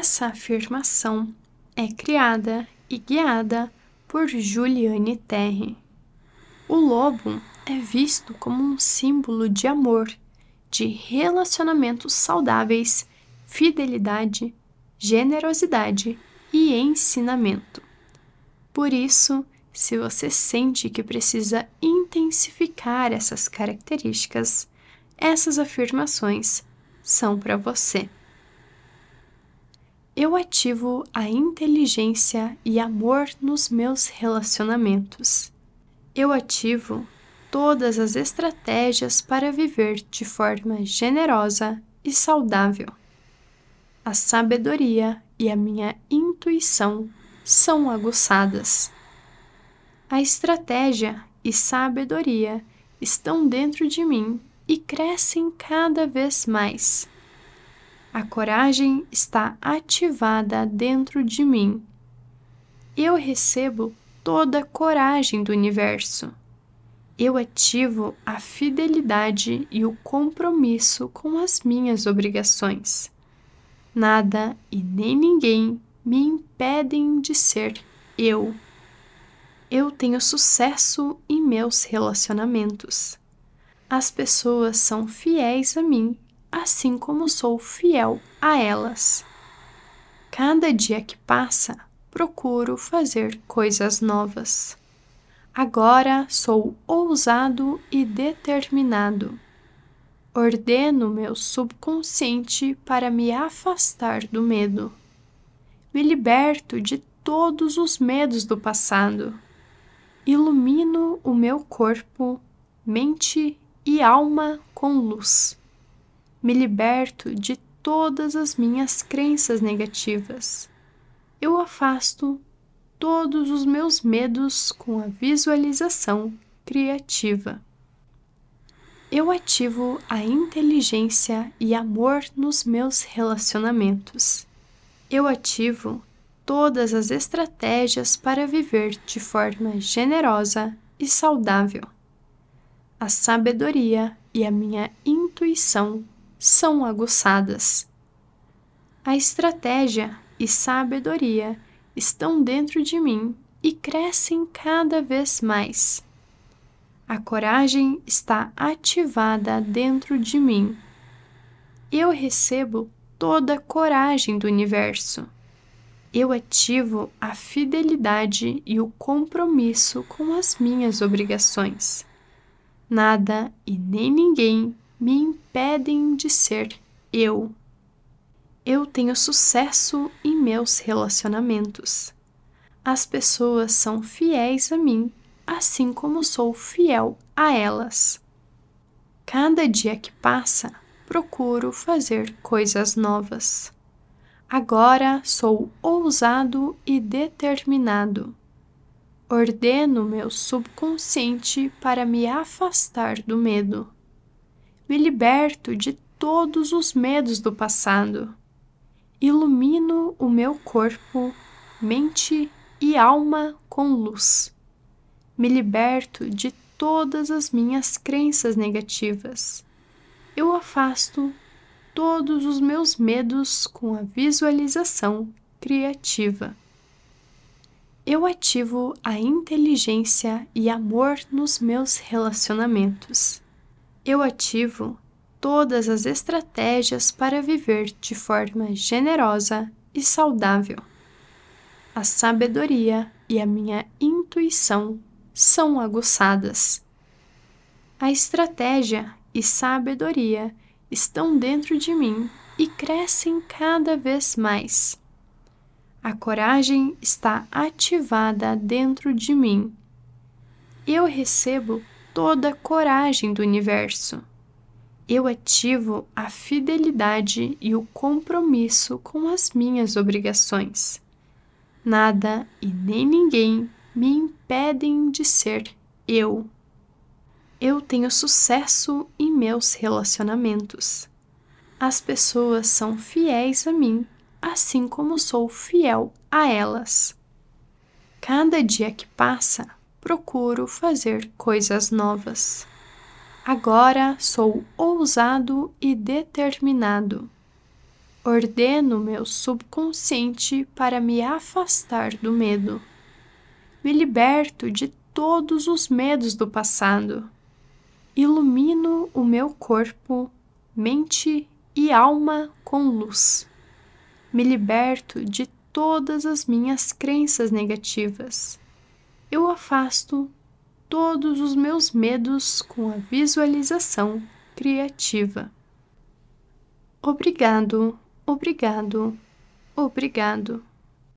Essa afirmação é criada e guiada por Juliane Terre. O lobo é visto como um símbolo de amor, de relacionamentos saudáveis, fidelidade, generosidade e ensinamento. Por isso, se você sente que precisa intensificar essas características, essas afirmações são para você. Eu ativo a inteligência e amor nos meus relacionamentos. Eu ativo todas as estratégias para viver de forma generosa e saudável. A sabedoria e a minha intuição são aguçadas. A estratégia e sabedoria estão dentro de mim e crescem cada vez mais. A coragem está ativada dentro de mim. Eu recebo toda a coragem do universo. Eu ativo a fidelidade e o compromisso com as minhas obrigações. Nada e nem ninguém me impedem de ser eu. Eu tenho sucesso em meus relacionamentos. As pessoas são fiéis a mim, assim como sou fiel a elas. Cada dia que passa, procuro fazer coisas novas. Agora sou ousado e determinado. Ordeno meu subconsciente para me afastar do medo. Me liberto de todos os medos do passado. Ilumino o meu corpo, mente e alma com luz. Me liberto de todas as minhas crenças negativas. Eu afasto todos os meus medos com a visualização criativa. Eu ativo a inteligência e amor nos meus relacionamentos. Eu ativo todas as estratégias para viver de forma generosa e saudável a sabedoria e a minha intuição são aguçadas. A estratégia e sabedoria estão dentro de mim e crescem cada vez mais. A coragem está ativada dentro de mim. Eu recebo toda a coragem do universo. Eu ativo a fidelidade e o compromisso com as minhas obrigações nada e nem ninguém me impedem de ser eu. Eu tenho sucesso em meus relacionamentos. As pessoas são fiéis a mim, assim como sou fiel a elas. Cada dia que passa, procuro fazer coisas novas. Agora sou ousado e determinado ordeno meu subconsciente para me afastar do medo. Me liberto de todos os medos do passado. Ilumino o meu corpo, mente e alma com luz. Me liberto de todas as minhas crenças negativas. Eu afasto todos os meus medos com a visualização criativa eu ativo a inteligência e amor nos meus relacionamentos. Eu ativo todas as estratégias para viver de forma generosa e saudável. A sabedoria e a minha intuição são aguçadas. A estratégia e sabedoria estão dentro de mim e crescem cada vez mais. A coragem está ativada dentro de mim. Eu recebo toda a coragem do universo. Eu ativo a fidelidade e o compromisso com as minhas obrigações. Nada e nem ninguém me impedem de ser eu. Eu tenho sucesso em meus relacionamentos. As pessoas são fiéis a mim assim como sou fiel a elas. Cada dia que passa, procuro fazer coisas novas. Agora sou ousado e determinado. Ordeno meu subconsciente para me afastar do medo. Me liberto de todos os medos do passado. Ilumino o meu corpo, mente e alma com luz. Me liberto de todas as minhas crenças negativas. Eu afasto todos os meus medos com a visualização criativa. Obrigado, obrigado, obrigado.